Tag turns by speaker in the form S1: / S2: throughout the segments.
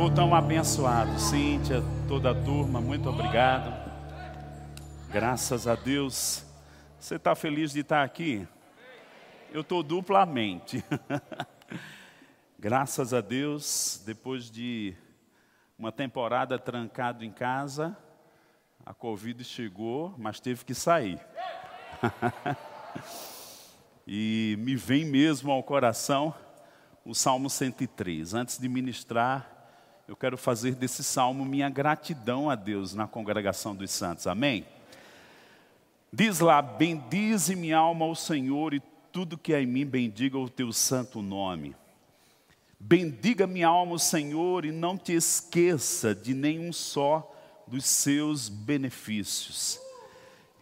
S1: louvor tão abençoado. Cíntia, toda a turma, muito obrigado. Graças a Deus. Você está feliz de estar aqui? Eu estou duplamente. Graças a Deus, depois de uma temporada trancado em casa, a Covid chegou, mas teve que sair. e me vem mesmo ao coração o Salmo 103. Antes de ministrar, eu quero fazer desse salmo minha gratidão a Deus na congregação dos santos. Amém? Diz lá: Bendize minha alma ao Senhor e tudo que é em mim bendiga o teu santo nome. Bendiga minha alma o Senhor e não te esqueça de nenhum só dos seus benefícios.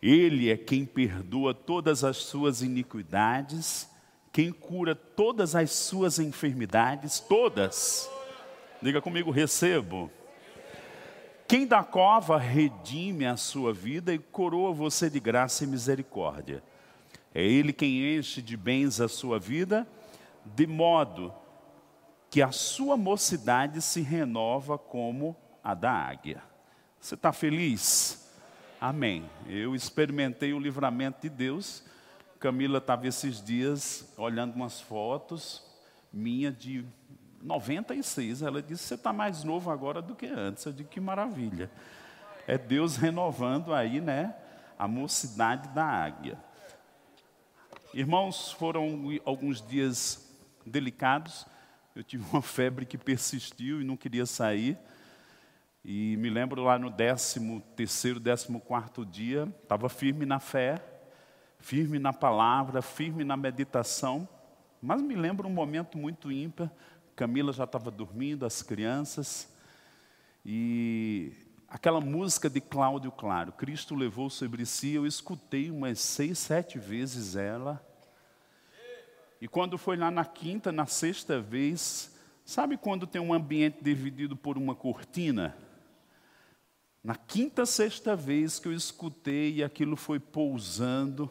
S1: Ele é quem perdoa todas as suas iniquidades, quem cura todas as suas enfermidades, todas. Diga comigo, recebo. Quem da cova redime a sua vida e coroa você de graça e misericórdia. É Ele quem enche de bens a sua vida, de modo que a sua mocidade se renova como a da águia. Você está feliz? Amém. Eu experimentei o livramento de Deus. Camila estava esses dias olhando umas fotos minha de 96. Ela disse: Você está mais novo agora do que antes. Eu digo: Que maravilha. É Deus renovando aí, né? A mocidade da águia. Irmãos, foram alguns dias delicados. Eu tive uma febre que persistiu e não queria sair. E me lembro lá no 13 terceiro, 14 quarto dia, estava firme na fé, firme na palavra, firme na meditação. Mas me lembro um momento muito ímpar. Camila já estava dormindo, as crianças. E aquela música de Cláudio Claro, Cristo levou sobre si, eu escutei umas seis, sete vezes ela. E quando foi lá na quinta, na sexta vez, sabe quando tem um ambiente dividido por uma cortina? Na quinta, sexta vez que eu escutei e aquilo foi pousando,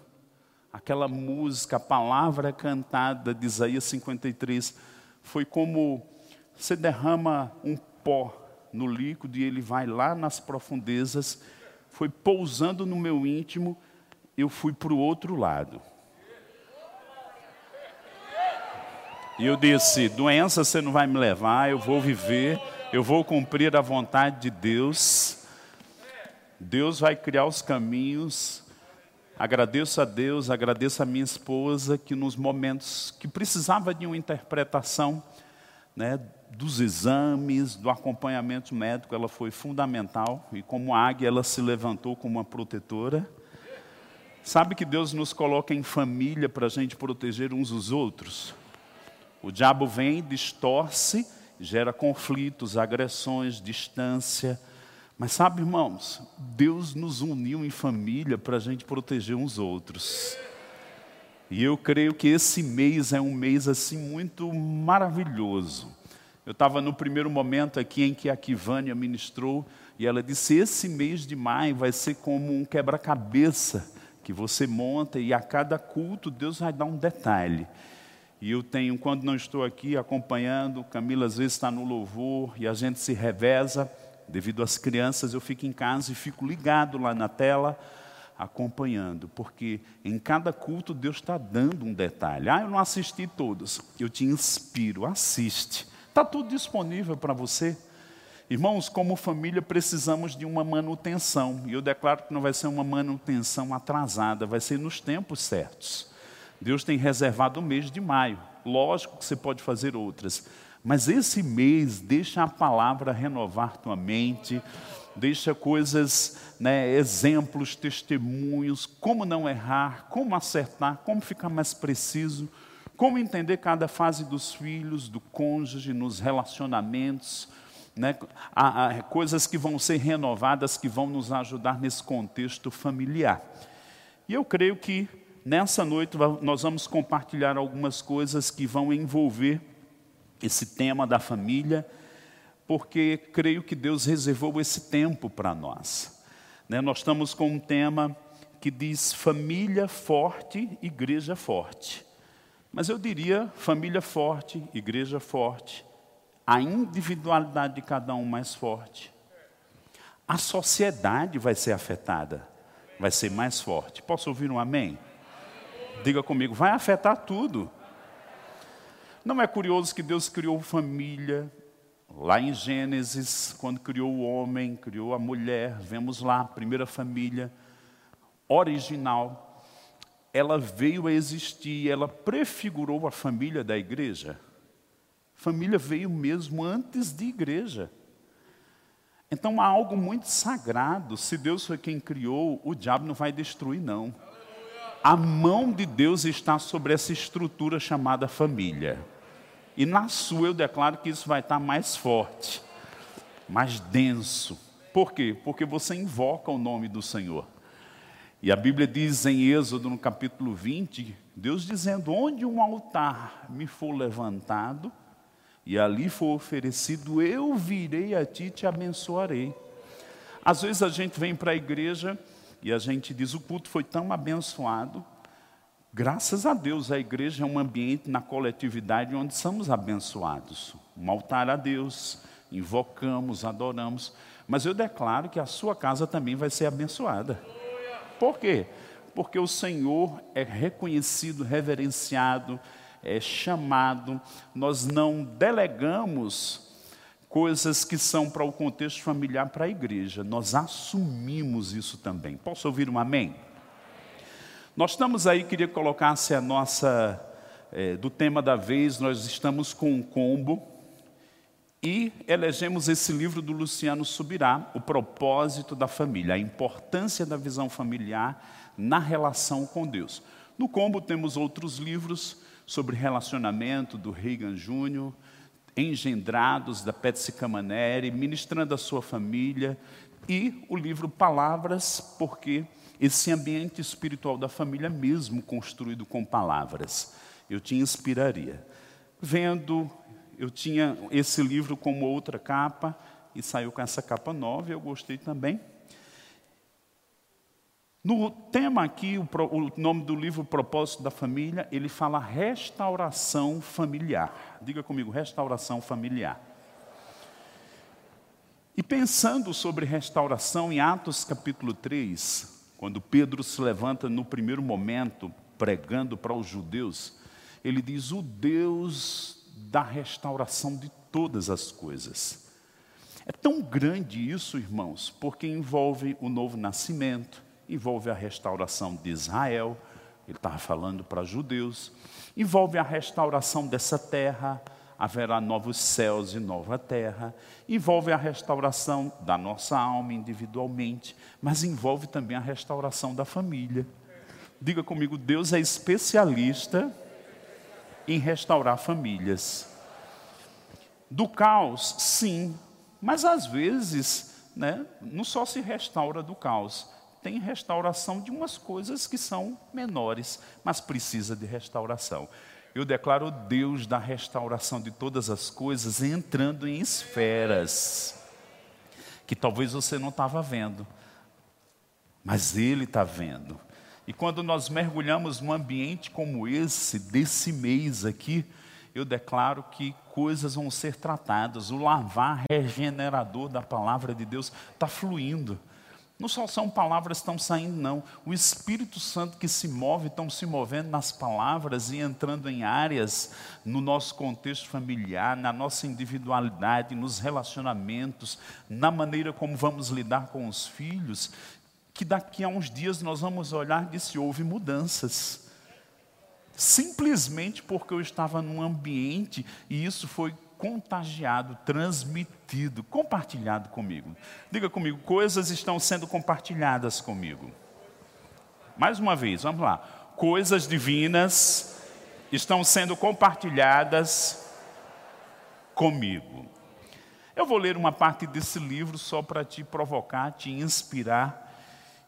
S1: aquela música, a palavra cantada de Isaías 53, foi como você derrama um pó no líquido e ele vai lá nas profundezas, foi pousando no meu íntimo, eu fui para o outro lado. E eu disse: doença você não vai me levar, eu vou viver, eu vou cumprir a vontade de Deus. Deus vai criar os caminhos. Agradeço a Deus, agradeço a minha esposa que nos momentos que precisava de uma interpretação, né, dos exames, do acompanhamento médico, ela foi fundamental e como águia ela se levantou como uma protetora. Sabe que Deus nos coloca em família para a gente proteger uns os outros? O diabo vem, distorce, gera conflitos, agressões, distância. Mas sabe, irmãos, Deus nos uniu em família para a gente proteger uns outros. E eu creio que esse mês é um mês assim muito maravilhoso. Eu estava no primeiro momento aqui em que a Kivânia ministrou e ela disse: esse mês de maio vai ser como um quebra-cabeça que você monta e a cada culto Deus vai dar um detalhe. E eu tenho, quando não estou aqui acompanhando, Camila às vezes está no louvor e a gente se reveza. Devido às crianças, eu fico em casa e fico ligado lá na tela, acompanhando, porque em cada culto Deus está dando um detalhe. Ah, eu não assisti todos. Eu te inspiro, assiste. Está tudo disponível para você. Irmãos, como família precisamos de uma manutenção. E eu declaro que não vai ser uma manutenção atrasada, vai ser nos tempos certos. Deus tem reservado o mês de maio. Lógico que você pode fazer outras. Mas esse mês, deixa a palavra renovar tua mente, deixa coisas, né, exemplos, testemunhos, como não errar, como acertar, como ficar mais preciso, como entender cada fase dos filhos, do cônjuge, nos relacionamentos, né, há, há coisas que vão ser renovadas, que vão nos ajudar nesse contexto familiar. E eu creio que nessa noite nós vamos compartilhar algumas coisas que vão envolver esse tema da família, porque creio que Deus reservou esse tempo para nós. Né? Nós estamos com um tema que diz família forte, igreja forte. Mas eu diria família forte, igreja forte, a individualidade de cada um mais forte. A sociedade vai ser afetada, vai ser mais forte. Posso ouvir um amém? Diga comigo, vai afetar tudo. Não é curioso que Deus criou família, lá em Gênesis, quando criou o homem, criou a mulher, vemos lá, primeira família original, ela veio a existir, ela prefigurou a família da igreja. Família veio mesmo antes de igreja. Então há algo muito sagrado. Se Deus foi quem criou, o diabo não vai destruir, não. A mão de Deus está sobre essa estrutura chamada família. E na sua eu declaro que isso vai estar mais forte, mais denso. Por quê? Porque você invoca o nome do Senhor. E a Bíblia diz em Êxodo, no capítulo 20, Deus dizendo: Onde um altar me for levantado, e ali for oferecido, eu virei a ti e te abençoarei. Às vezes a gente vem para a igreja e a gente diz: o culto foi tão abençoado. Graças a Deus, a igreja é um ambiente na coletividade onde somos abençoados. Um altar a Deus, invocamos, adoramos. Mas eu declaro que a sua casa também vai ser abençoada. Por quê? Porque o Senhor é reconhecido, reverenciado, é chamado, nós não delegamos coisas que são para o contexto familiar para a igreja, nós assumimos isso também. Posso ouvir um amém? Nós estamos aí, queria colocar-se a nossa, é, do tema da vez, nós estamos com um combo e elegemos esse livro do Luciano Subirá, O Propósito da Família, a importância da visão familiar na relação com Deus. No combo temos outros livros, sobre relacionamento do Reagan Júnior, engendrados da Betsy Camaneri, ministrando a sua família, e o livro Palavras, porque esse ambiente espiritual da família mesmo construído com palavras, eu te inspiraria. Vendo, eu tinha esse livro como outra capa, e saiu com essa capa nova, eu gostei também. No tema aqui, o, o, nome do livro Propósito da Família, ele fala restauração familiar. Diga comigo, restauração familiar. E pensando sobre restauração, em Atos capítulo 3, quando Pedro se levanta no primeiro momento, pregando para os judeus, ele diz: O Deus da restauração de todas as coisas. É tão grande isso, irmãos, porque envolve o novo nascimento, envolve a restauração de Israel, ele estava falando para judeus, envolve a restauração dessa terra, haverá novos céus e nova terra, envolve a restauração da nossa alma individualmente, mas envolve também a restauração da família. Diga comigo, Deus é especialista em restaurar famílias. Do caos, sim, mas às vezes, né, não só se restaura do caos, tem restauração de umas coisas que são menores, mas precisa de restauração. Eu declaro Deus da restauração de todas as coisas entrando em esferas que talvez você não estava vendo, mas Ele está vendo. E quando nós mergulhamos num ambiente como esse, desse mês aqui, eu declaro que coisas vão ser tratadas. O lavar regenerador da palavra de Deus está fluindo. Não só são palavras que estão saindo, não. O Espírito Santo que se move, estão se movendo nas palavras e entrando em áreas no nosso contexto familiar, na nossa individualidade, nos relacionamentos, na maneira como vamos lidar com os filhos, que daqui a uns dias nós vamos olhar e se houve mudanças. Simplesmente porque eu estava num ambiente e isso foi contagiado, transmitido, compartilhado comigo. Diga comigo, coisas estão sendo compartilhadas comigo. Mais uma vez, vamos lá. Coisas divinas estão sendo compartilhadas comigo. Eu vou ler uma parte desse livro só para te provocar, te inspirar.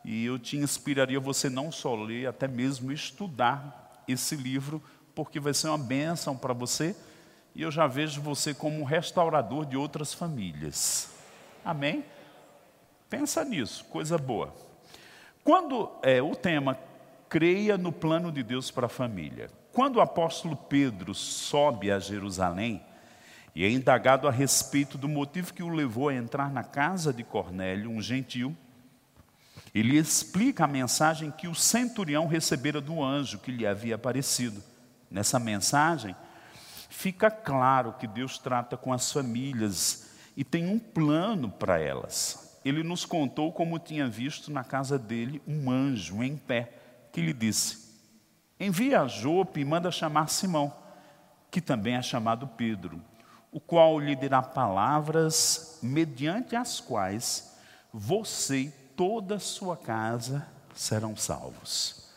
S1: E eu te inspiraria você não só ler, até mesmo estudar esse livro, porque vai ser uma bênção para você e eu já vejo você como um restaurador de outras famílias. Amém? Pensa nisso, coisa boa. Quando é o tema creia no plano de Deus para a família. Quando o apóstolo Pedro sobe a Jerusalém, E é indagado a respeito do motivo que o levou a entrar na casa de Cornélio, um gentil. Ele explica a mensagem que o centurião recebera do anjo que lhe havia aparecido. Nessa mensagem, fica claro que Deus trata com as famílias e tem um plano para elas. Ele nos contou como tinha visto na casa dele um anjo em pé, que lhe disse: Envia a Jope e manda chamar Simão, que também é chamado Pedro o qual lhe dirá palavras mediante as quais você e toda a sua casa serão salvos.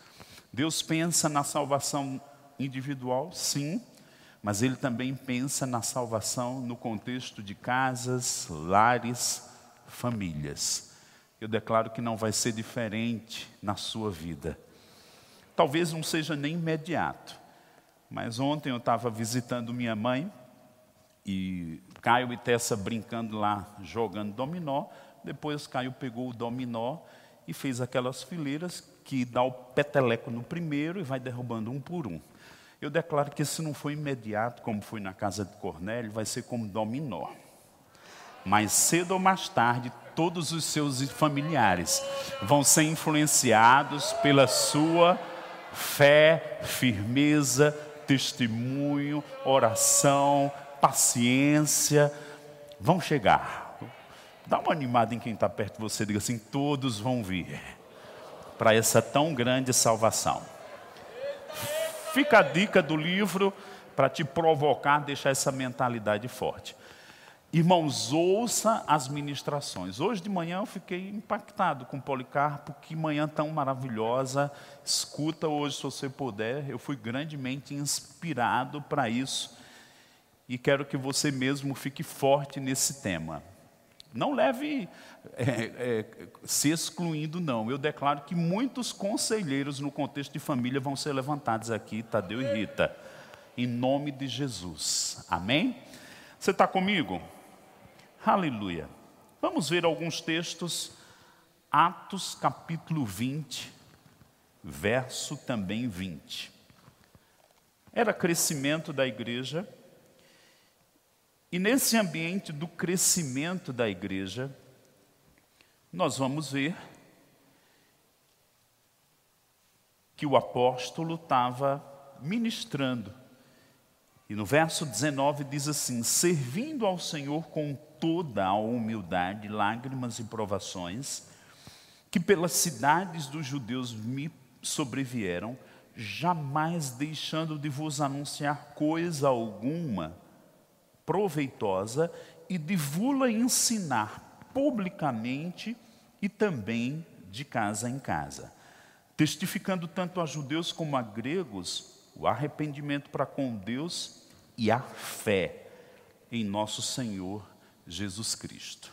S1: Deus pensa na salvação individual, sim, mas Ele também pensa na salvação no contexto de casas, lares, famílias. Eu declaro que não vai ser diferente na sua vida. Talvez não seja nem imediato, mas ontem eu estava visitando minha mãe e Caio e Tessa brincando lá, jogando dominó. Depois Caio pegou o dominó e fez aquelas fileiras que dá o peteleco no primeiro e vai derrubando um por um. Eu declaro que se não foi imediato, como foi na casa de Cornélio, vai ser como dominó. Mais cedo ou mais tarde, todos os seus familiares vão ser influenciados pela sua fé, firmeza, testemunho, oração, paciência, vão chegar. Dá uma animada em quem está perto de você, diga assim: todos vão vir para essa tão grande salvação. Fica a dica do livro para te provocar, deixar essa mentalidade forte. Irmãos, ouça as ministrações. Hoje de manhã eu fiquei impactado com Policarpo, que manhã tão maravilhosa. Escuta hoje, se você puder. Eu fui grandemente inspirado para isso e quero que você mesmo fique forte nesse tema. Não leve é, é, se excluindo, não. Eu declaro que muitos conselheiros no contexto de família vão ser levantados aqui, Tadeu e Rita, em nome de Jesus. Amém? Você está comigo? Aleluia. Vamos ver alguns textos. Atos capítulo 20, verso também 20. Era crescimento da igreja e nesse ambiente do crescimento da igreja, nós vamos ver que o apóstolo estava ministrando. E no verso 19 diz assim: servindo ao Senhor com toda a humildade, lágrimas e provações, que pelas cidades dos judeus me sobrevieram, jamais deixando de vos anunciar coisa alguma proveitosa e divula ensinar publicamente e também de casa em casa, testificando tanto a judeus como a gregos o arrependimento para com Deus e a fé em nosso Senhor Jesus Cristo.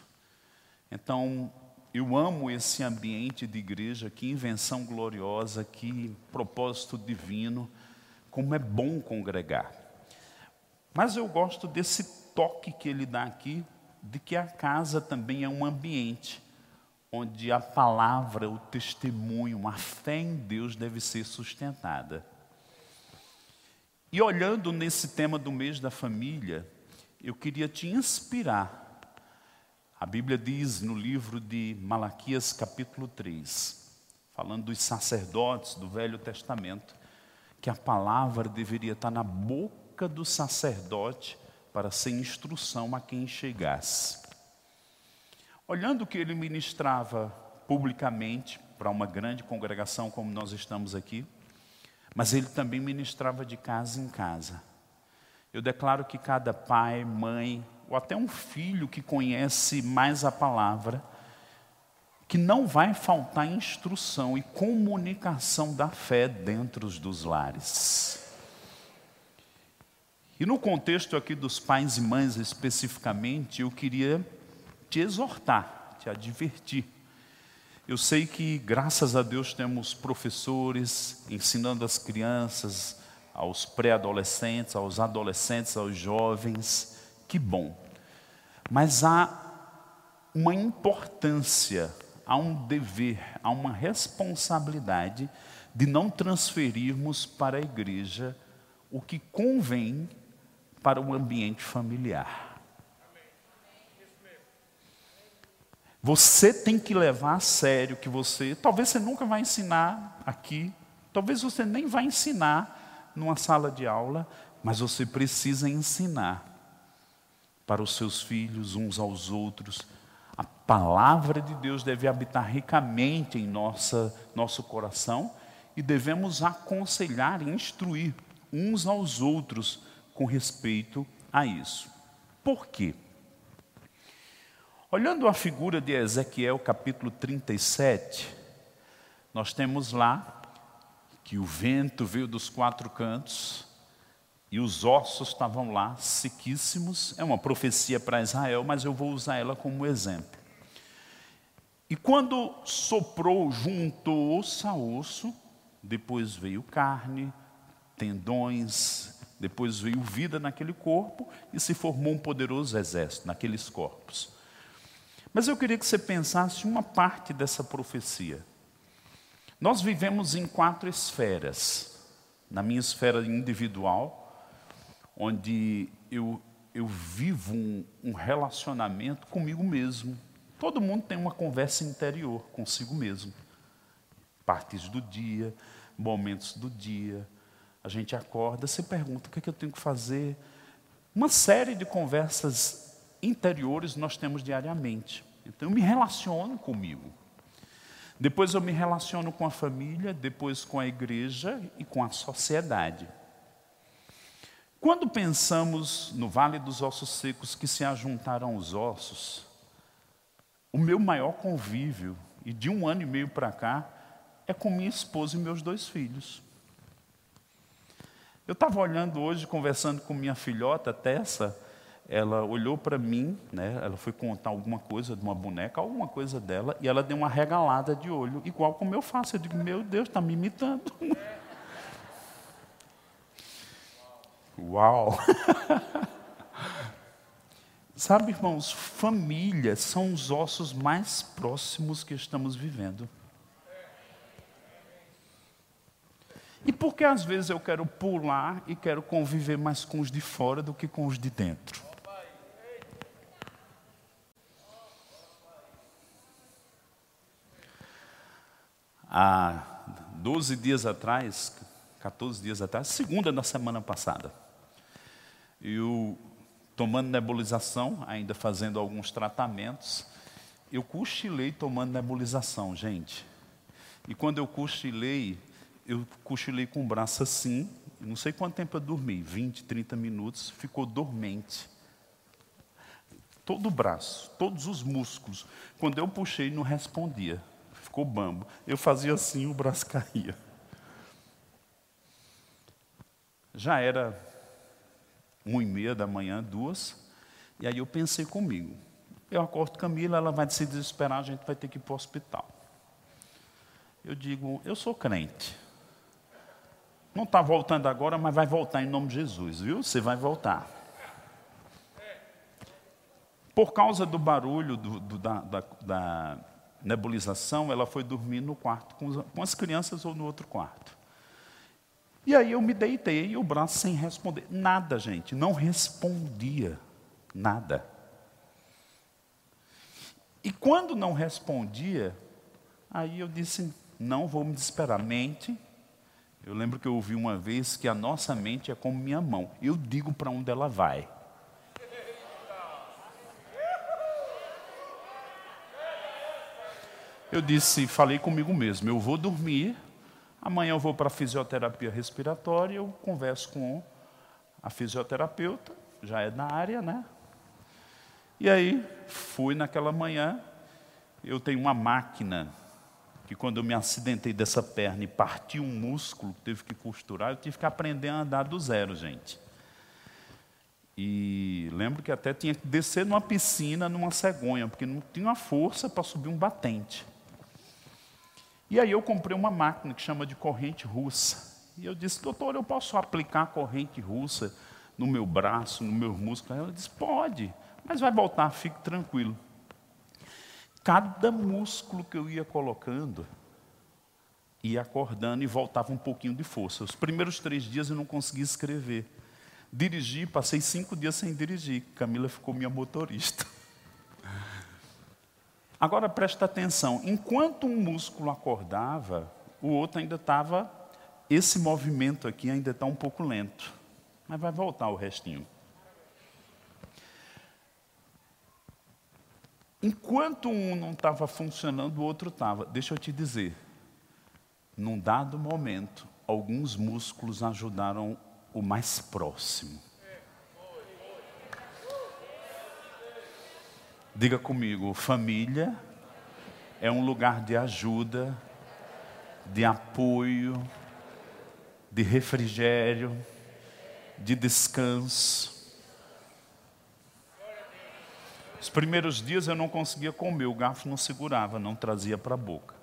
S1: Então, eu amo esse ambiente de igreja, que invenção gloriosa, que propósito divino, como é bom congregar. Mas eu gosto desse toque que ele dá aqui, de que a casa também é um ambiente onde a palavra, o testemunho, a fé em Deus deve ser sustentada. E olhando nesse tema do mês da família, eu queria te inspirar. A Bíblia diz no livro de Malaquias, capítulo 3, falando dos sacerdotes do Velho Testamento, que a palavra deveria estar na boca do sacerdote para ser instrução a quem chegasse. Olhando que ele ministrava publicamente para uma grande congregação como nós estamos aqui, mas ele também ministrava de casa em casa. Eu declaro que cada pai, mãe, ou até um filho que conhece mais a palavra, que não vai faltar instrução e comunicação da fé dentro dos lares. E no contexto aqui dos pais e mães especificamente, eu queria te exortar, te advertir. Eu sei que, graças a Deus, temos professores ensinando as crianças, aos pré-adolescentes, aos adolescentes, aos jovens. Que bom. Mas há uma importância, há um dever, há uma responsabilidade de não transferirmos para a igreja o que convém para o ambiente familiar. Você tem que levar a sério que você, talvez você nunca vai ensinar aqui, talvez você nem vai ensinar numa sala de aula, mas você precisa ensinar para os seus filhos uns aos outros. A palavra de Deus deve habitar ricamente em nossa, nosso coração e devemos aconselhar e instruir uns aos outros com respeito a isso. Por quê? Olhando a figura de Ezequiel, capítulo 37, nós temos lá que o vento veio dos quatro cantos e os ossos estavam lá, sequíssimos. É uma profecia para Israel, mas eu vou usar ela como exemplo. E quando soprou, juntou osso a osso, depois veio carne, tendões, depois veio vida naquele corpo e se formou um poderoso exército naqueles corpos. Mas eu queria que você pensasse uma parte dessa profecia. Nós vivemos em quatro esferas. Na minha esfera individual, onde eu, eu vivo um, um relacionamento comigo mesmo. Todo mundo tem uma conversa interior consigo mesmo. Partes do dia, momentos do dia. A gente acorda, se pergunta o que, é que eu tenho que fazer. Uma série de conversas interiores nós temos diariamente. Então eu me relaciono comigo. Depois eu me relaciono com a família, depois com a igreja e com a sociedade. Quando pensamos no Vale dos Ossos Secos que se ajuntaram os ossos, o meu maior convívio, e de um ano e meio para cá, é com minha esposa e meus dois filhos. Eu estava olhando hoje, conversando com minha filhota, Tessa, ela olhou para mim, né, ela foi contar alguma coisa de uma boneca, alguma coisa dela, e ela deu uma regalada de olho, igual como eu faço. Eu digo, meu Deus, está me imitando. Uau! Sabe, irmãos, família são os ossos mais próximos que estamos vivendo. E por que às vezes eu quero pular e quero conviver mais com os de fora do que com os de dentro? há 12 dias atrás, 14 dias atrás, segunda da semana passada, eu tomando nebulização, ainda fazendo alguns tratamentos, eu cochilei tomando nebulização, gente. E quando eu cochilei, eu cochilei com o braço assim, não sei quanto tempo eu dormi, 20, 30 minutos, ficou dormente. Todo o braço, todos os músculos. Quando eu puxei, não respondia ficou bambo. Eu fazia assim, o braço caía. Já era uma e meia da manhã, duas, e aí eu pensei comigo. Eu acordo Camila, ela vai se desesperar, a gente vai ter que ir para o hospital. Eu digo, eu sou crente. Não está voltando agora, mas vai voltar em nome de Jesus, viu? Você vai voltar. Por causa do barulho do, do, da, da, da nebulização, ela foi dormir no quarto com, com as crianças ou no outro quarto. E aí eu me deitei e o braço sem responder. Nada, gente, não respondia. Nada. E quando não respondia, aí eu disse: não vou me desesperar. Mente. Eu lembro que eu ouvi uma vez que a nossa mente é como minha mão. Eu digo para onde ela vai. eu disse, falei comigo mesmo, eu vou dormir, amanhã eu vou para a fisioterapia respiratória, eu converso com a fisioterapeuta, já é da área, né? E aí, fui naquela manhã, eu tenho uma máquina, que quando eu me acidentei dessa perna e parti um músculo, teve que costurar, eu tive que aprender a andar do zero, gente. E lembro que até tinha que descer numa piscina, numa cegonha, porque não tinha força para subir um batente. E aí eu comprei uma máquina que chama de corrente russa. E eu disse, doutor, eu posso aplicar corrente russa no meu braço, no meu músculo? Ela disse, pode, mas vai voltar, fique tranquilo. Cada músculo que eu ia colocando, ia acordando e voltava um pouquinho de força. Os primeiros três dias eu não conseguia escrever. Dirigi, passei cinco dias sem dirigir. Camila ficou minha motorista. Agora presta atenção: enquanto um músculo acordava, o outro ainda estava. Esse movimento aqui ainda está um pouco lento, mas vai voltar o restinho. Enquanto um não estava funcionando, o outro estava. Deixa eu te dizer, num dado momento, alguns músculos ajudaram o mais próximo. Diga comigo, família é um lugar de ajuda, de apoio, de refrigério, de descanso. Os primeiros dias eu não conseguia comer, o garfo não segurava, não trazia para a boca.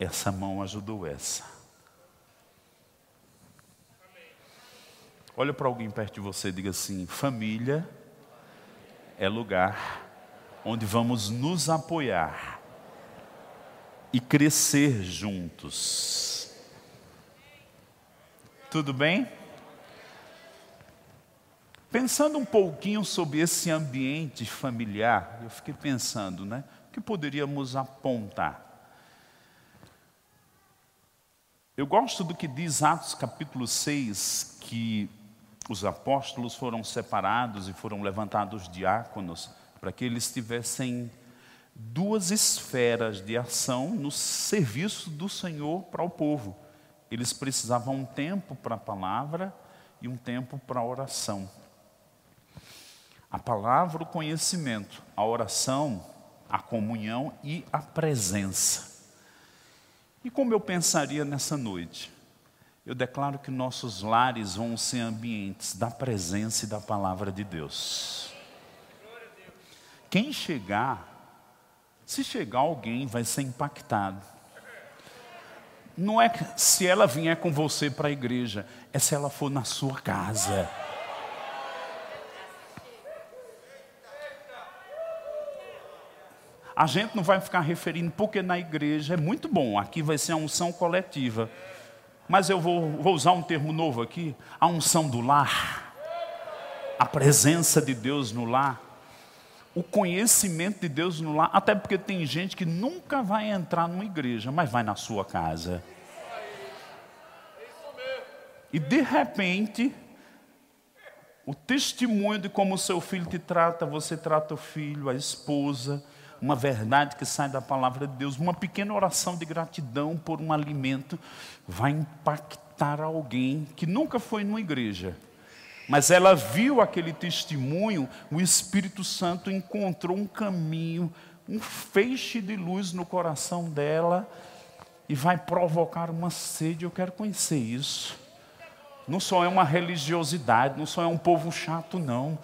S1: Essa mão ajudou essa. Olha para alguém perto de você e diga assim: família é lugar onde vamos nos apoiar e crescer juntos. Tudo bem? Pensando um pouquinho sobre esse ambiente familiar, eu fiquei pensando, né? O que poderíamos apontar? Eu gosto do que diz Atos capítulo 6, que os apóstolos foram separados e foram levantados diáconos para que eles tivessem duas esferas de ação no serviço do Senhor para o povo. Eles precisavam um tempo para a palavra e um tempo para a oração. A palavra, o conhecimento, a oração, a comunhão e a presença. E como eu pensaria nessa noite? eu declaro que nossos lares vão ser ambientes da presença e da palavra de Deus. Quem chegar, se chegar alguém, vai ser impactado. Não é se ela vier com você para a igreja, é se ela for na sua casa. A gente não vai ficar referindo porque na igreja é muito bom, aqui vai ser a unção coletiva. Mas eu vou, vou usar um termo novo aqui: a unção do lar, a presença de Deus no lar, o conhecimento de Deus no lar. Até porque tem gente que nunca vai entrar numa igreja, mas vai na sua casa. E de repente, o testemunho de como o seu filho te trata, você trata o filho, a esposa, uma verdade que sai da palavra de Deus, uma pequena oração de gratidão por um alimento, vai impactar alguém que nunca foi numa igreja. Mas ela viu aquele testemunho, o Espírito Santo encontrou um caminho, um feixe de luz no coração dela e vai provocar uma sede. Eu quero conhecer isso. Não só é uma religiosidade, não só é um povo chato, não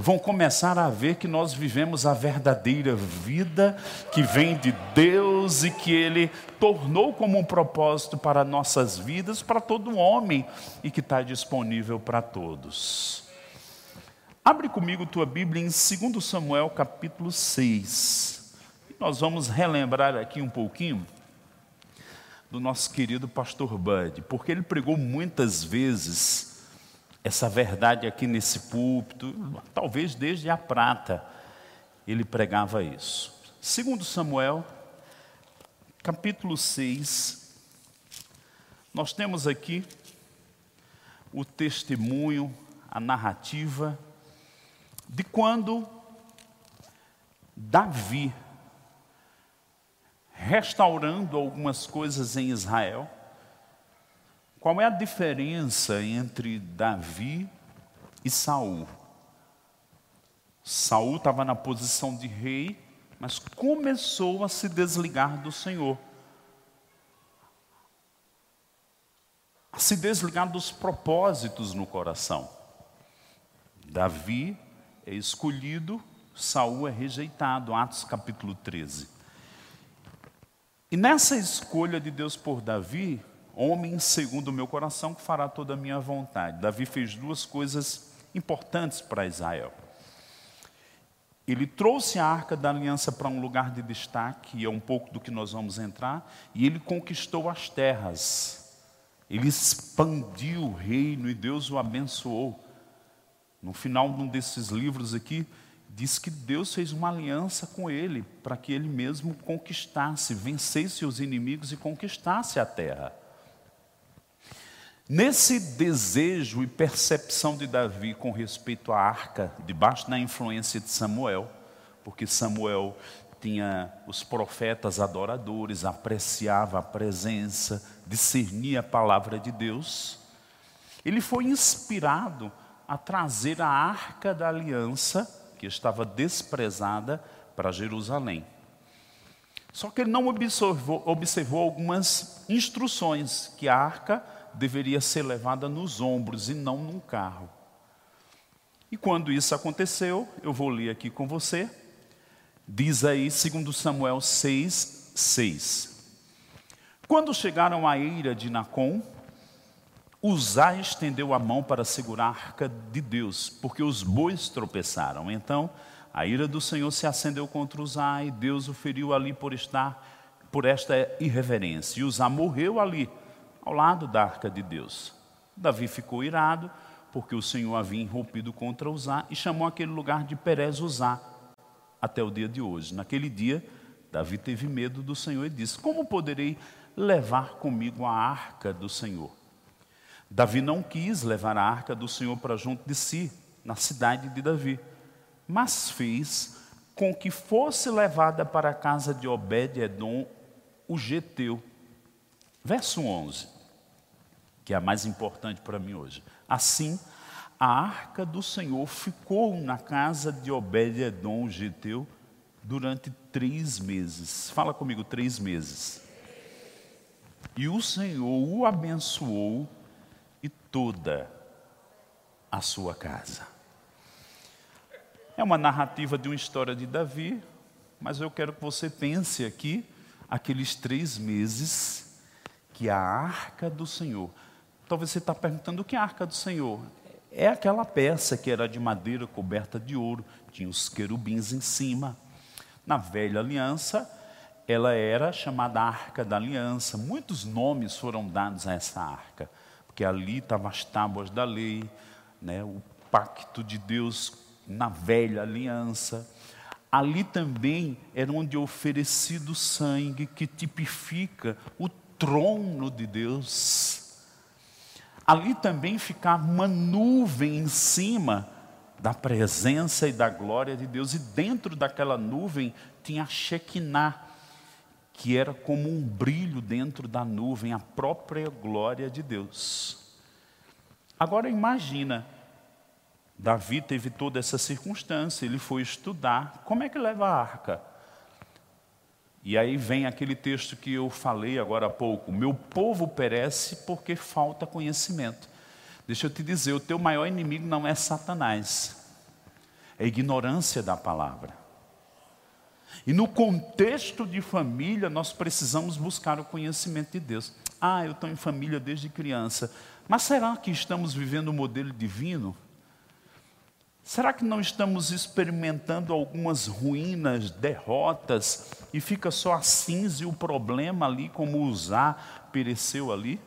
S1: vão começar a ver que nós vivemos a verdadeira vida que vem de Deus e que Ele tornou como um propósito para nossas vidas, para todo homem e que está disponível para todos. Abre comigo tua Bíblia em 2 Samuel capítulo 6. Nós vamos relembrar aqui um pouquinho do nosso querido pastor Bud, porque ele pregou muitas vezes essa verdade aqui nesse púlpito, talvez desde a prata, ele pregava isso. Segundo Samuel, capítulo 6, nós temos aqui o testemunho, a narrativa de quando Davi, restaurando algumas coisas em Israel, qual é a diferença entre Davi e Saul? Saul estava na posição de rei, mas começou a se desligar do Senhor. A se desligar dos propósitos no coração. Davi é escolhido, Saul é rejeitado, Atos capítulo 13. E nessa escolha de Deus por Davi, homem segundo o meu coração que fará toda a minha vontade. Davi fez duas coisas importantes para Israel. Ele trouxe a arca da aliança para um lugar de destaque, e é um pouco do que nós vamos entrar, e ele conquistou as terras Ele expandiu o reino e Deus o abençoou. No final de um desses livros aqui, diz que Deus fez uma aliança com ele para que ele mesmo conquistasse, vencesse os inimigos e conquistasse a terra. Nesse desejo e percepção de Davi com respeito à arca, debaixo da influência de Samuel, porque Samuel tinha os profetas adoradores, apreciava a presença, discernia a palavra de Deus. Ele foi inspirado a trazer a arca da aliança, que estava desprezada, para Jerusalém. Só que ele não observou, observou algumas instruções que a arca deveria ser levada nos ombros e não num carro. E quando isso aconteceu, eu vou ler aqui com você, Diz aí, segundo Samuel 6, 6. Quando chegaram à eira de Nacon, Uzá estendeu a mão para segurar a arca de Deus, porque os bois tropeçaram. Então, a ira do Senhor se acendeu contra Uzá e Deus o feriu ali por estar por esta irreverência. E Uzá morreu ali, ao lado da arca de Deus. Davi ficou irado, porque o Senhor havia irrompido contra Uzá e chamou aquele lugar de Perez Uzá, até o dia de hoje. Naquele dia, Davi teve medo do Senhor e disse: Como poderei levar comigo a arca do Senhor? Davi não quis levar a arca do Senhor para junto de si, na cidade de Davi, mas fez com que fosse levada para a casa de Obed-Edom, o Geteu. Verso 11, que é a mais importante para mim hoje. Assim, a arca do Senhor ficou na casa de Obed-Edom, o Geteu, durante três meses. Fala comigo, três meses. E o Senhor o abençoou toda a sua casa. É uma narrativa de uma história de Davi, mas eu quero que você pense aqui, aqueles três meses, que a arca do Senhor. Talvez você está perguntando o que é a arca do Senhor? é aquela peça que era de madeira coberta de ouro, tinha os querubins em cima. Na velha aliança, ela era chamada Arca da Aliança. Muitos nomes foram dados a essa arca, porque ali estavam as tábuas da lei, né, o pacto de Deus na velha aliança. Ali também era onde é oferecido sangue que tipifica o trono de Deus ali também ficava uma nuvem em cima da presença e da glória de Deus, e dentro daquela nuvem tinha a Shekinah, que era como um brilho dentro da nuvem, a própria glória de Deus. Agora imagina, Davi teve toda essa circunstância, ele foi estudar, como é que leva a arca? E aí vem aquele texto que eu falei agora há pouco: meu povo perece porque falta conhecimento. Deixa eu te dizer: o teu maior inimigo não é Satanás, é a ignorância da palavra. E no contexto de família, nós precisamos buscar o conhecimento de Deus. Ah, eu estou em família desde criança. Mas será que estamos vivendo o um modelo divino? Será que não estamos experimentando algumas ruínas, derrotas, e fica só a cinza e o problema ali, como usar, pereceu ali?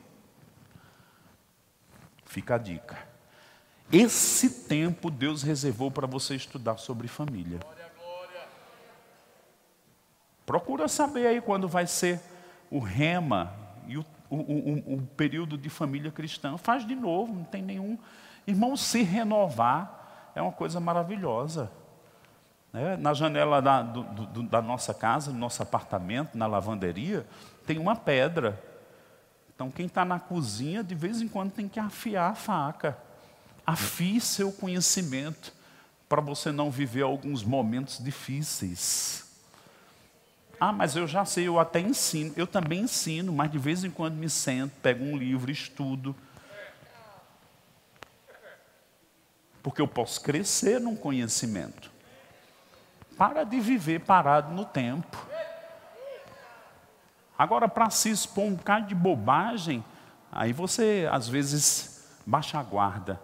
S1: Fica a dica. Esse tempo Deus reservou para você estudar sobre família. Procura saber aí quando vai ser o rema e o, o, o, o período de família cristã. Faz de novo, não tem nenhum. Irmão, se renovar é uma coisa maravilhosa. Né? Na janela da, do, do, da nossa casa, no nosso apartamento, na lavanderia, tem uma pedra. Então, quem está na cozinha, de vez em quando tem que afiar a faca. Afie seu conhecimento para você não viver alguns momentos difíceis. Ah, mas eu já sei, eu até ensino. Eu também ensino, mas de vez em quando me sento, pego um livro, estudo. Porque eu posso crescer num conhecimento. Para de viver parado no tempo. Agora, para se expor um bocado de bobagem, aí você às vezes baixa a guarda.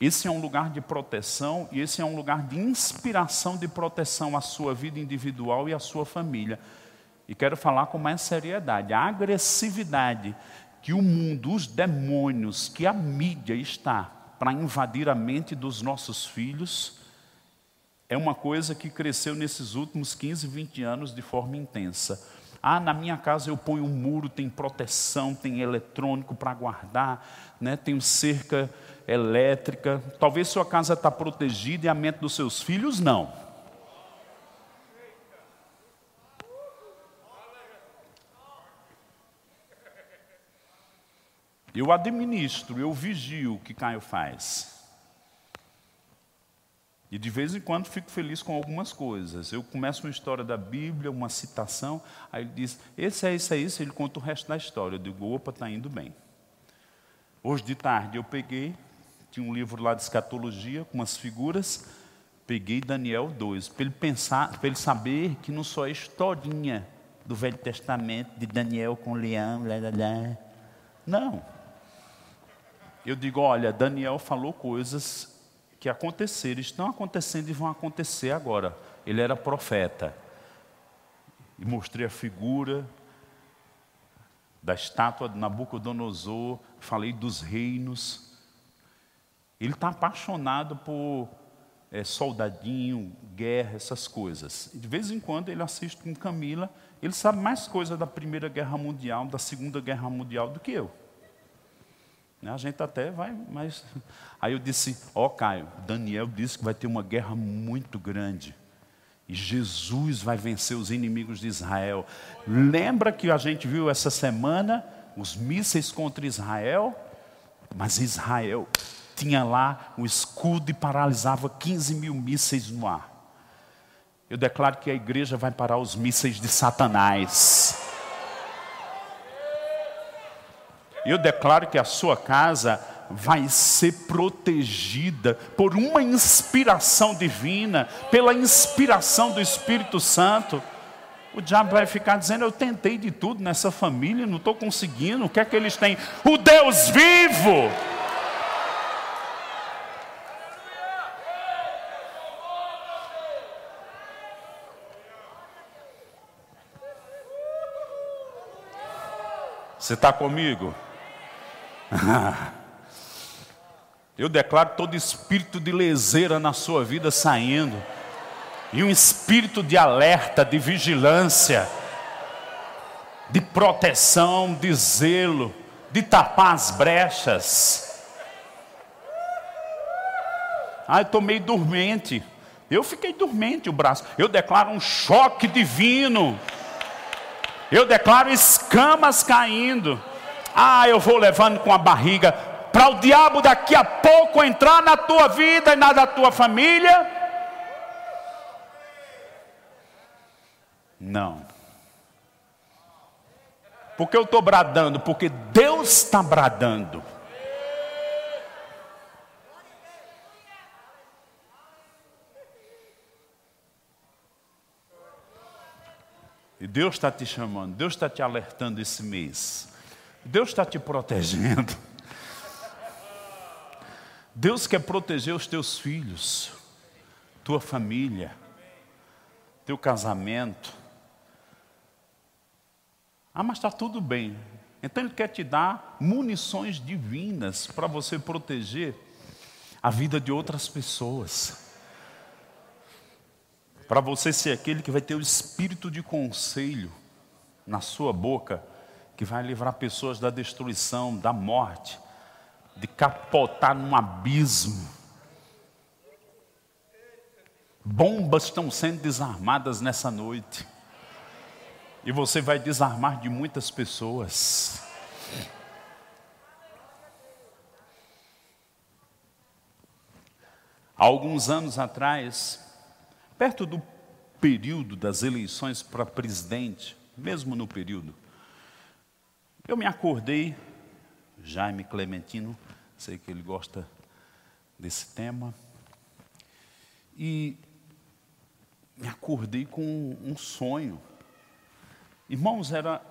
S1: Esse é um lugar de proteção e esse é um lugar de inspiração de proteção à sua vida individual e à sua família. E quero falar com mais seriedade: a agressividade que o mundo, os demônios, que a mídia está para invadir a mente dos nossos filhos, é uma coisa que cresceu nesses últimos 15, 20 anos de forma intensa. Ah, na minha casa eu ponho um muro, tem proteção, tem eletrônico para guardar, né? tem cerca elétrica. Talvez sua casa está protegida e a mente dos seus filhos não. Eu administro, eu vigio o que Caio faz. E de vez em quando fico feliz com algumas coisas. Eu começo uma história da Bíblia, uma citação, aí ele diz, esse é isso, é isso, ele conta o resto da história. Eu digo, opa, está indo bem. Hoje de tarde eu peguei, tinha um livro lá de escatologia, com umas figuras, peguei Daniel 2, para ele pensar, para ele saber que não só é historinha do Velho Testamento, de Daniel com leão. Não. Eu digo, olha, Daniel falou coisas que aconteceram, estão acontecendo e vão acontecer agora. Ele era profeta. E mostrei a figura da estátua de Nabucodonosor, falei dos reinos. Ele está apaixonado por é, soldadinho, guerra, essas coisas. de vez em quando ele assiste com Camila, ele sabe mais coisa da Primeira Guerra Mundial, da Segunda Guerra Mundial do que eu. Né, a gente até vai, mas. Aí eu disse: Ó, oh, Caio, Daniel disse que vai ter uma guerra muito grande. E Jesus vai vencer os inimigos de Israel. Lembra que a gente viu essa semana os mísseis contra Israel? Mas Israel tinha lá um escudo e paralisava 15 mil mísseis no ar. Eu declaro que a igreja vai parar os mísseis de Satanás. Eu declaro que a sua casa vai ser protegida por uma inspiração divina, pela inspiração do Espírito Santo. O diabo vai ficar dizendo: Eu tentei de tudo nessa família, não estou conseguindo. O que é que eles têm? O Deus vivo. Você está comigo? Eu declaro todo espírito de leseira na sua vida saindo, e um espírito de alerta, de vigilância, de proteção, de zelo, de tapar as brechas. Ah, eu estou meio dormente. Eu fiquei dormente o braço. Eu declaro um choque divino. Eu declaro escamas caindo. Ah, eu vou levando com a barriga para o diabo daqui a pouco entrar na tua vida e na da tua família? Não. Porque eu estou bradando? Porque Deus está bradando. E Deus está te chamando, Deus está te alertando esse mês. Deus está te protegendo. Deus quer proteger os teus filhos, tua família, teu casamento. Ah, mas está tudo bem. Então Ele quer te dar munições divinas para você proteger a vida de outras pessoas. Para você ser aquele que vai ter o espírito de conselho na sua boca que vai livrar pessoas da destruição, da morte, de capotar num abismo. Bombas estão sendo desarmadas nessa noite. E você vai desarmar de muitas pessoas. Há alguns anos atrás, perto do período das eleições para presidente, mesmo no período, eu me acordei, Jaime Clementino, sei que ele gosta desse tema, e me acordei com um sonho. Irmãos, era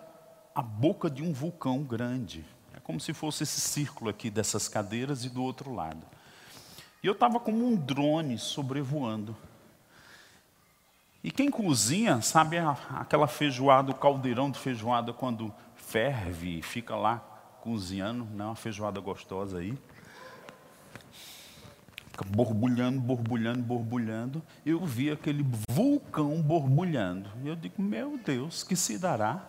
S1: a boca de um vulcão grande. É como se fosse esse círculo aqui dessas cadeiras e do outro lado. E eu estava como um drone sobrevoando. E quem cozinha, sabe aquela feijoada, o caldeirão de feijoada, quando ferve, fica lá cozinhando, né, uma feijoada gostosa aí. Fica borbulhando, borbulhando, borbulhando. Eu vi aquele vulcão borbulhando. E eu digo, meu Deus, que se dará?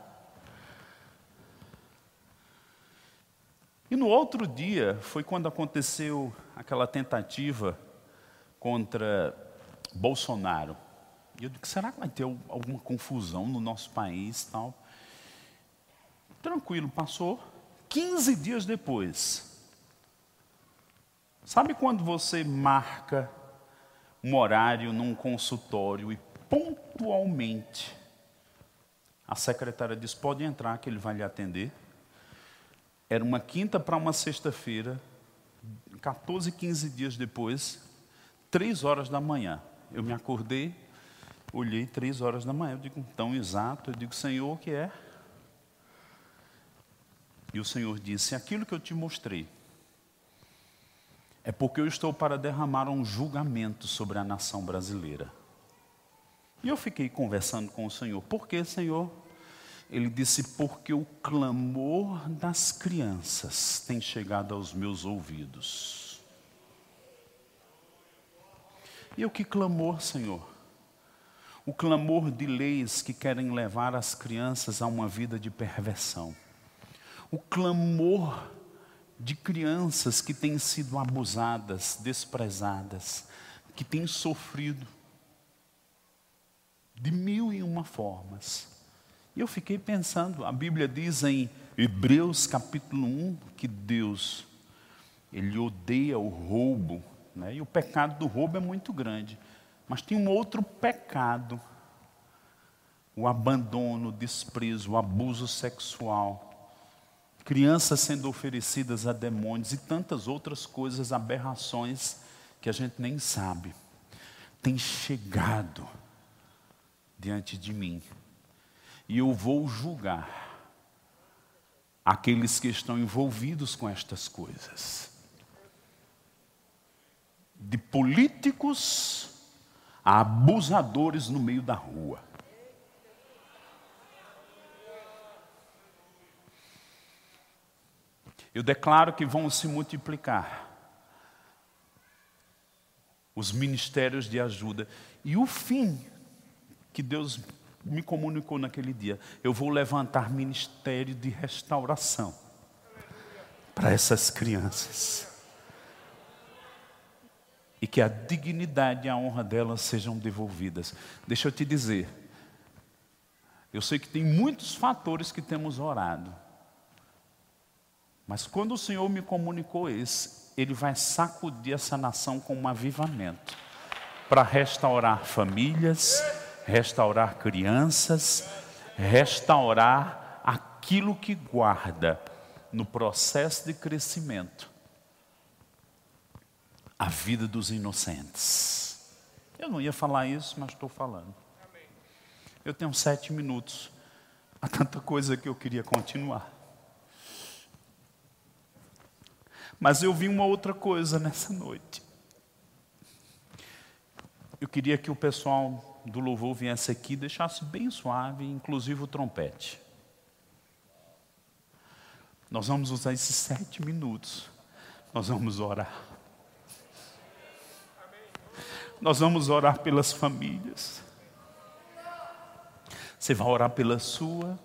S1: E no outro dia foi quando aconteceu aquela tentativa contra Bolsonaro. E eu digo, será que vai ter alguma confusão no nosso país tal? Tranquilo, passou. 15 dias depois, Sabe quando você marca um horário num consultório e pontualmente a secretária diz: pode entrar que ele vai lhe atender? Era uma quinta para uma sexta-feira, 14, 15 dias depois, três horas da manhã. Eu me acordei, olhei três horas da manhã, eu digo, tão exato, eu digo, Senhor, o que é? E o Senhor disse, aquilo que eu te mostrei, é porque eu estou para derramar um julgamento sobre a nação brasileira. E eu fiquei conversando com o Senhor. Por que, Senhor? Ele disse: Porque o clamor das crianças tem chegado aos meus ouvidos. E o que clamor, Senhor? O clamor de leis que querem levar as crianças a uma vida de perversão. O clamor de crianças que têm sido abusadas, desprezadas, que têm sofrido de mil e uma formas. E eu fiquei pensando, a Bíblia diz em Hebreus capítulo 1 que Deus, Ele odeia o roubo, né? e o pecado do roubo é muito grande. Mas tem um outro pecado, o abandono, o desprezo, o abuso sexual crianças sendo oferecidas a demônios e tantas outras coisas, aberrações que a gente nem sabe, tem chegado diante de mim. E eu vou julgar aqueles que estão envolvidos com estas coisas. De políticos abusadores no meio da rua. Eu declaro que vão se multiplicar os ministérios de ajuda. E o fim que Deus me comunicou naquele dia, eu vou levantar ministério de restauração para essas crianças. E que a dignidade e a honra delas sejam devolvidas. Deixa eu te dizer, eu sei que tem muitos fatores que temos orado. Mas quando o Senhor me comunicou esse, Ele vai sacudir essa nação com um avivamento para restaurar famílias, restaurar crianças, restaurar aquilo que guarda no processo de crescimento a vida dos inocentes. Eu não ia falar isso, mas estou falando. Eu tenho sete minutos. Há tanta coisa que eu queria continuar. Mas eu vi uma outra coisa nessa noite. Eu queria que o pessoal do louvor viesse aqui e deixasse bem suave, inclusive o trompete. Nós vamos usar esses sete minutos. Nós vamos orar. Nós vamos orar pelas famílias. Você vai orar pela sua.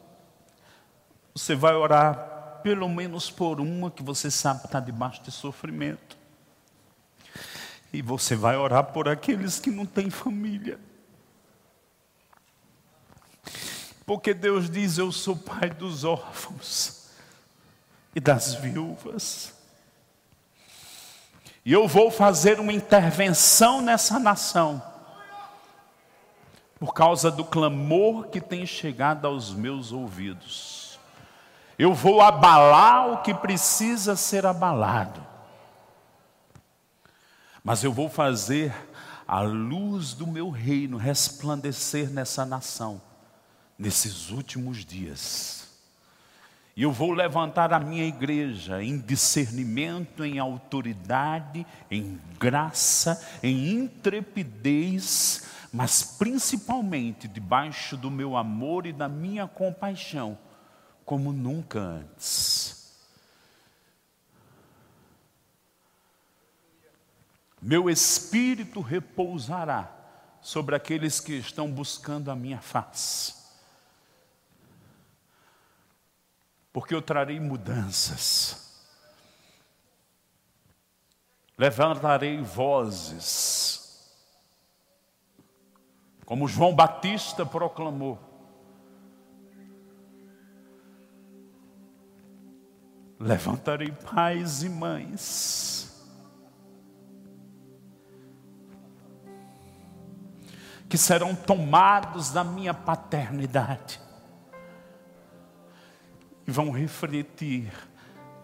S1: Você vai orar pelo menos por uma que você sabe está debaixo de sofrimento. E você vai orar por aqueles que não têm família. Porque Deus diz: Eu sou pai dos órfãos e das viúvas. E eu vou fazer uma intervenção nessa nação, por causa do clamor que tem chegado aos meus ouvidos. Eu vou abalar o que precisa ser abalado. Mas eu vou fazer a luz do meu reino resplandecer nessa nação, nesses últimos dias. E eu vou levantar a minha igreja em discernimento, em autoridade, em graça, em intrepidez, mas principalmente debaixo do meu amor e da minha compaixão, como nunca antes. Meu espírito repousará sobre aqueles que estão buscando a minha face. Porque eu trarei mudanças. Levantarei vozes. Como João Batista proclamou. Levantarei pais e mães que serão tomados da minha paternidade vão refletir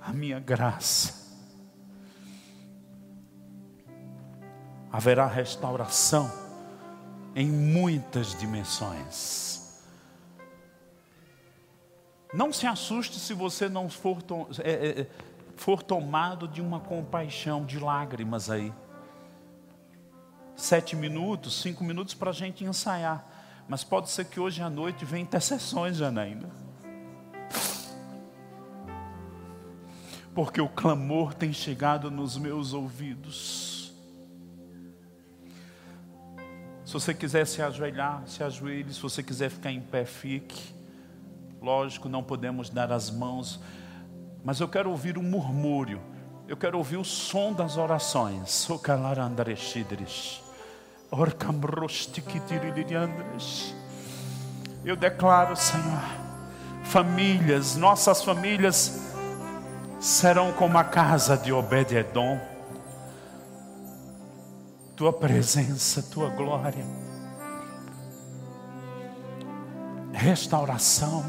S1: a minha graça. Haverá restauração em muitas dimensões. Não se assuste se você não for, é, é, é, for tomado de uma compaixão, de lágrimas aí sete minutos, cinco minutos para a gente ensaiar. Mas pode ser que hoje à noite venha intercessões, Janaína. Porque o clamor tem chegado nos meus ouvidos. Se você quiser se ajoelhar, se ajoelhe. Se você quiser ficar em pé, fique. Lógico, não podemos dar as mãos. Mas eu quero ouvir um murmúrio. Eu quero ouvir o som das orações. Socalar Andreshidrish. Eu declaro, Senhor, famílias, nossas famílias serão como a casa de Obed-Edom. Tua presença, tua glória, restauração,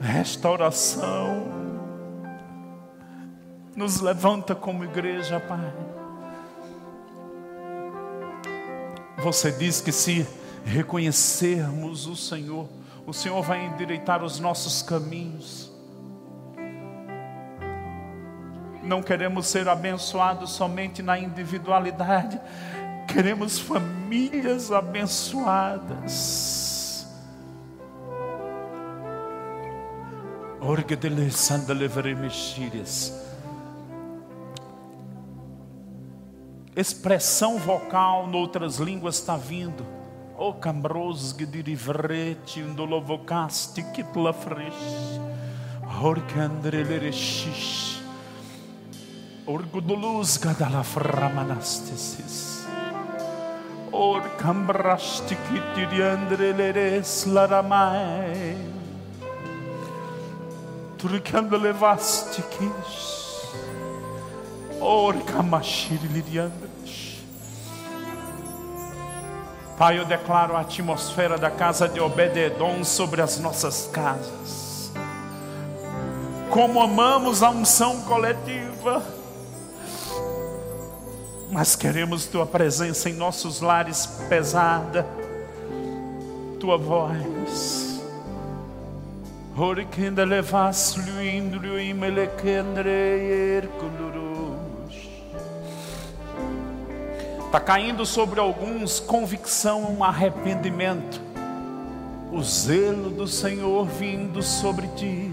S1: restauração, nos levanta como igreja, Pai Você diz que se reconhecermos o Senhor, o Senhor vai endireitar os nossos caminhos. Não queremos ser abençoados somente na individualidade, queremos famílias abençoadas. De expressão vocal noutras línguas está vindo. O cambros gidirivrete indolovocaste kitla fresh. Orcandrelerexish. Orgudulus gadalaframanastesis. Or cambrasti kitiriandreleres laramai. Turcandelevastikish. Pai, eu declaro a atmosfera da casa de Obededon sobre as nossas casas. Como amamos a unção coletiva, mas queremos tua presença em nossos lares pesada, tua voz. Horikinda levas luindru e melekendre. Está caindo sobre alguns convicção, um arrependimento. O zelo do Senhor vindo sobre ti.